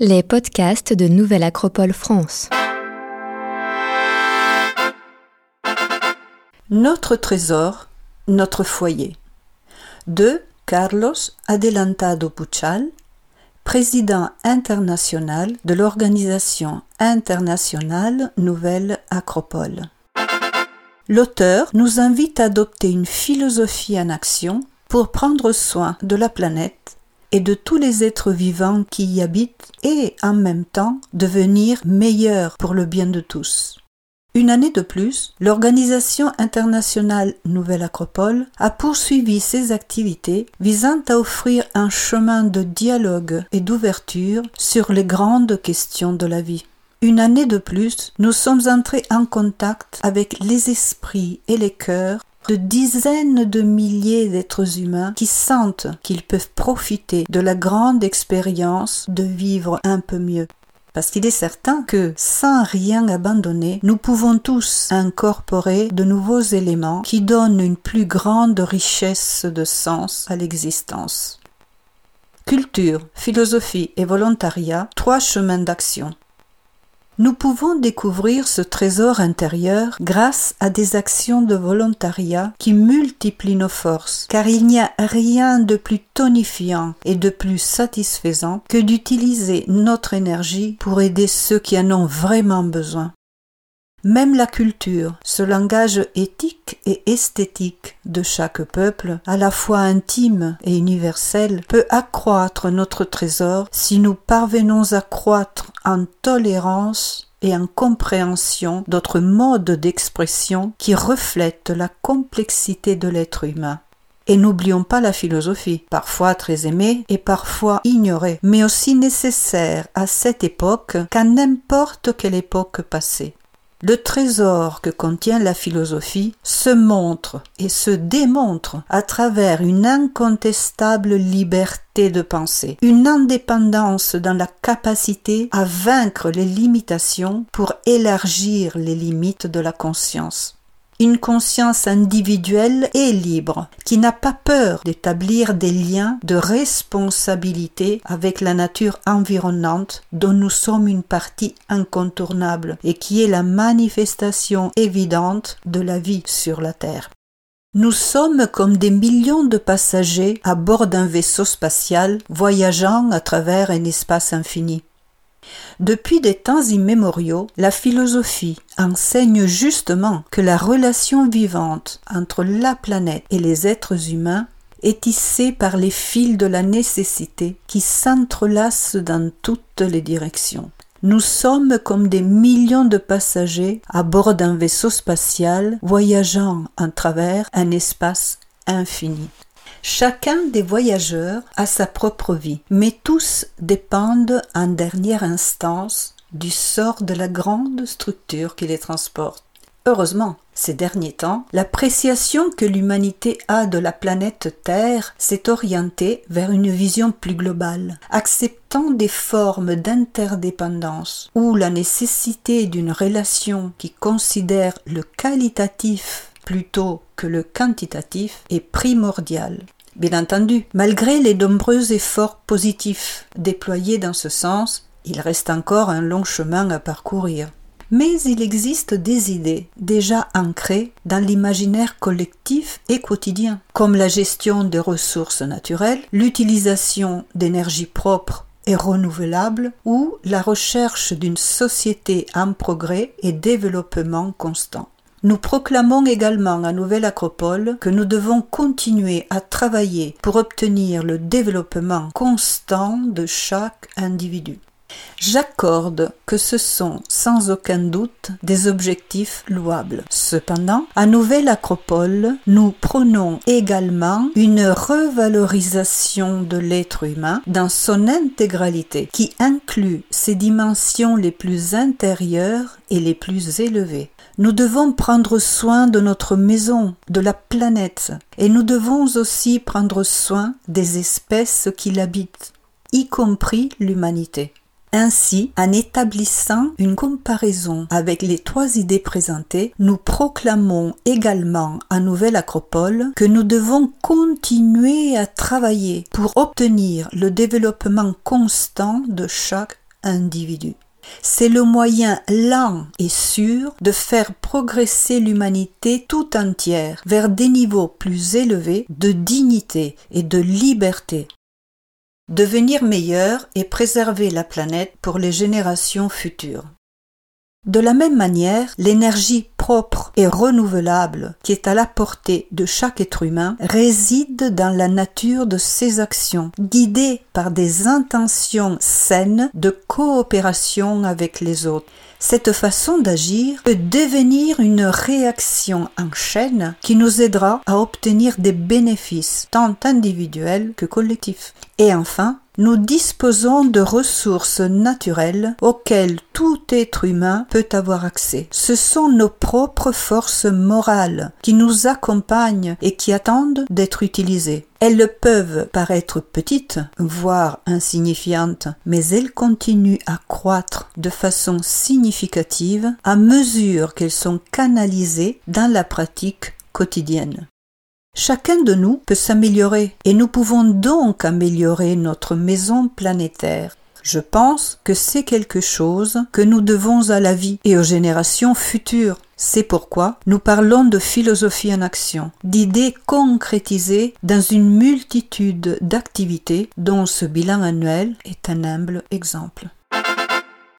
Les podcasts de Nouvelle Acropole France. Notre trésor, notre foyer. De Carlos Adelantado Puchal, président international de l'Organisation internationale Nouvelle Acropole. L'auteur nous invite à adopter une philosophie en action pour prendre soin de la planète et de tous les êtres vivants qui y habitent et en même temps devenir meilleurs pour le bien de tous. Une année de plus, l'Organisation internationale Nouvelle Acropole a poursuivi ses activités visant à offrir un chemin de dialogue et d'ouverture sur les grandes questions de la vie. Une année de plus, nous sommes entrés en contact avec les esprits et les cœurs de dizaines de milliers d'êtres humains qui sentent qu'ils peuvent profiter de la grande expérience de vivre un peu mieux. Parce qu'il est certain que, sans rien abandonner, nous pouvons tous incorporer de nouveaux éléments qui donnent une plus grande richesse de sens à l'existence. Culture, philosophie et volontariat, trois chemins d'action. Nous pouvons découvrir ce trésor intérieur grâce à des actions de volontariat qui multiplient nos forces, car il n'y a rien de plus tonifiant et de plus satisfaisant que d'utiliser notre énergie pour aider ceux qui en ont vraiment besoin. Même la culture, ce langage éthique et esthétique de chaque peuple, à la fois intime et universel, peut accroître notre trésor si nous parvenons à croître en tolérance et en compréhension d'autres modes d'expression qui reflètent la complexité de l'être humain. Et n'oublions pas la philosophie, parfois très aimée et parfois ignorée, mais aussi nécessaire à cette époque qu'à n'importe quelle époque passée. Le trésor que contient la philosophie se montre et se démontre à travers une incontestable liberté de pensée, une indépendance dans la capacité à vaincre les limitations pour élargir les limites de la conscience une conscience individuelle et libre, qui n'a pas peur d'établir des liens de responsabilité avec la nature environnante dont nous sommes une partie incontournable et qui est la manifestation évidente de la vie sur la Terre. Nous sommes comme des millions de passagers à bord d'un vaisseau spatial voyageant à travers un espace infini. Depuis des temps immémoriaux, la philosophie enseigne justement que la relation vivante entre la planète et les êtres humains est tissée par les fils de la nécessité qui s'entrelacent dans toutes les directions. Nous sommes comme des millions de passagers à bord d'un vaisseau spatial voyageant à travers un espace infini. Chacun des voyageurs a sa propre vie, mais tous dépendent en dernière instance du sort de la grande structure qui les transporte. Heureusement, ces derniers temps, l'appréciation que l'humanité a de la planète Terre s'est orientée vers une vision plus globale, acceptant des formes d'interdépendance où la nécessité d'une relation qui considère le qualitatif plutôt que le quantitatif est primordiale. Bien entendu, malgré les nombreux efforts positifs déployés dans ce sens, il reste encore un long chemin à parcourir. Mais il existe des idées déjà ancrées dans l'imaginaire collectif et quotidien, comme la gestion des ressources naturelles, l'utilisation d'énergie propre et renouvelable ou la recherche d'une société en progrès et développement constant. Nous proclamons également à Nouvelle Acropole que nous devons continuer à travailler pour obtenir le développement constant de chaque individu. J'accorde que ce sont sans aucun doute des objectifs louables. Cependant, à Nouvelle Acropole, nous prenons également une revalorisation de l'être humain dans son intégralité qui inclut ses dimensions les plus intérieures et les plus élevées. Nous devons prendre soin de notre maison, de la planète, et nous devons aussi prendre soin des espèces qui l'habitent, y compris l'humanité. Ainsi, en établissant une comparaison avec les trois idées présentées, nous proclamons également à Nouvelle Acropole que nous devons continuer à travailler pour obtenir le développement constant de chaque individu. C'est le moyen lent et sûr de faire progresser l'humanité tout entière vers des niveaux plus élevés de dignité et de liberté. Devenir meilleur et préserver la planète pour les générations futures. De la même manière, l'énergie propre et renouvelable qui est à la portée de chaque être humain réside dans la nature de ses actions, guidées par des intentions saines de coopération avec les autres. Cette façon d'agir peut devenir une réaction en chaîne qui nous aidera à obtenir des bénéfices tant individuels que collectifs. Et enfin, nous disposons de ressources naturelles auxquelles tout être humain peut avoir accès. Ce sont nos propres forces morales qui nous accompagnent et qui attendent d'être utilisées. Elles peuvent paraître petites, voire insignifiantes, mais elles continuent à croître de façon significative à mesure qu'elles sont canalisées dans la pratique quotidienne. Chacun de nous peut s'améliorer et nous pouvons donc améliorer notre maison planétaire. Je pense que c'est quelque chose que nous devons à la vie et aux générations futures. C'est pourquoi nous parlons de philosophie en action, d'idées concrétisées dans une multitude d'activités dont ce bilan annuel est un humble exemple.